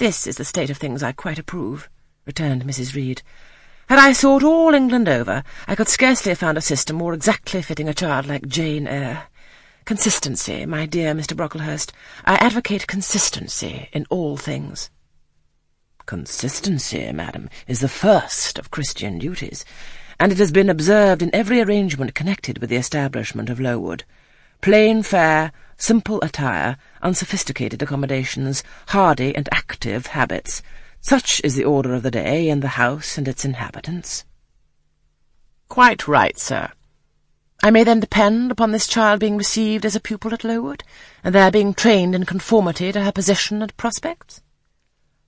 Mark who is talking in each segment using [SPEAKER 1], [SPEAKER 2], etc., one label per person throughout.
[SPEAKER 1] This is the state of things I quite approve, returned Mrs. Reed. Had I sought all England over, I could scarcely have found a system more exactly fitting a child like Jane Eyre. Consistency, my dear Mr. Brocklehurst. I advocate consistency in all things.
[SPEAKER 2] Consistency, madam, is the first of Christian duties, and it has been observed in every arrangement connected with the establishment of Lowood. Plain fare, simple attire, unsophisticated accommodations, hardy and active habits, such is the order of the day in the house and its inhabitants.
[SPEAKER 1] Quite right, sir. I may then depend upon this child being received as a pupil at Lowood, and there being trained in conformity to her position and prospects?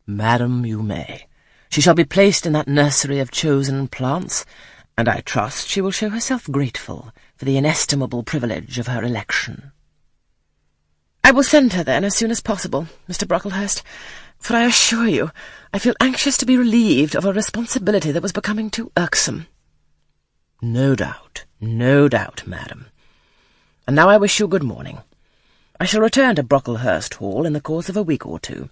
[SPEAKER 2] Madam, you may. She shall be placed in that nursery of chosen plants, and I trust she will show herself grateful for the inestimable privilege of her election.
[SPEAKER 1] I will send her, then, as soon as possible, Mr. Brocklehurst, for I assure you I feel anxious to be relieved of a responsibility that was becoming too irksome.
[SPEAKER 2] No doubt, no doubt, madam. And now I wish you good morning. I shall return to Brocklehurst Hall in the course of a week or two.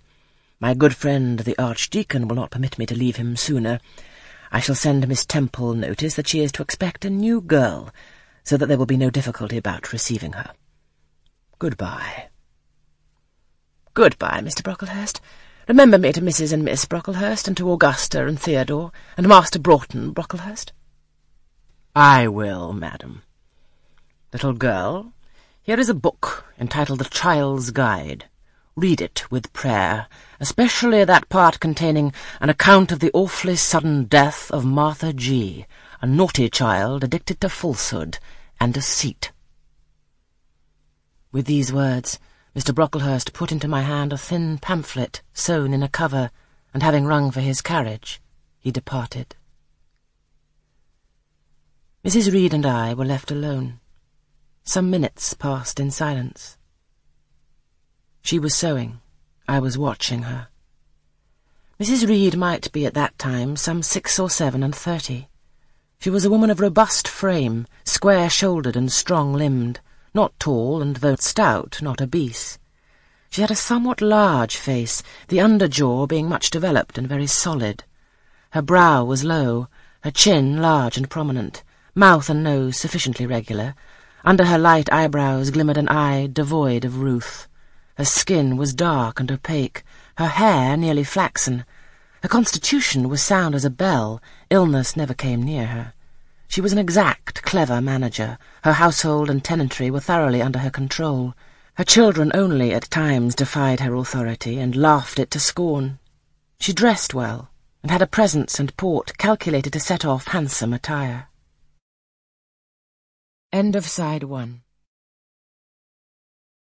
[SPEAKER 2] My good friend the Archdeacon will not permit me to leave him sooner. I shall send Miss Temple notice that she is to expect a new girl, so that there will be no difficulty about receiving her. Goodbye.
[SPEAKER 1] Goodbye, Mr. Brocklehurst. Remember me to Mrs. and Miss Brocklehurst, and to Augusta and Theodore, and Master Broughton Brocklehurst.
[SPEAKER 2] I will, madam. Little girl, here is a book entitled The Child's Guide. Read it with prayer, especially that part containing an account of the awfully sudden death of Martha G., a naughty child addicted to falsehood and deceit.
[SPEAKER 1] With these words, Mr. Brocklehurst put into my hand a thin pamphlet sewn in a cover, and having rung for his carriage, he departed. Mrs. Reed and I were left alone. Some minutes passed in silence. She was sewing. I was watching her. Mrs. Reed might be at that time some six or seven and thirty. She was a woman of robust frame, square-shouldered and strong-limbed, not tall, and though stout, not obese. She had a somewhat large face, the under jaw being much developed and very solid. Her brow was low, her chin large and prominent, mouth and nose sufficiently regular. Under her light eyebrows glimmered an eye devoid of ruth. Her skin was dark and opaque, her hair nearly flaxen. Her constitution was sound as a bell, illness never came near her. She was an exact, clever manager. Her household and tenantry were thoroughly under her control. Her children only at times defied her authority and laughed it to scorn. She dressed well, and had a presence and port calculated to set off handsome attire. End of side one.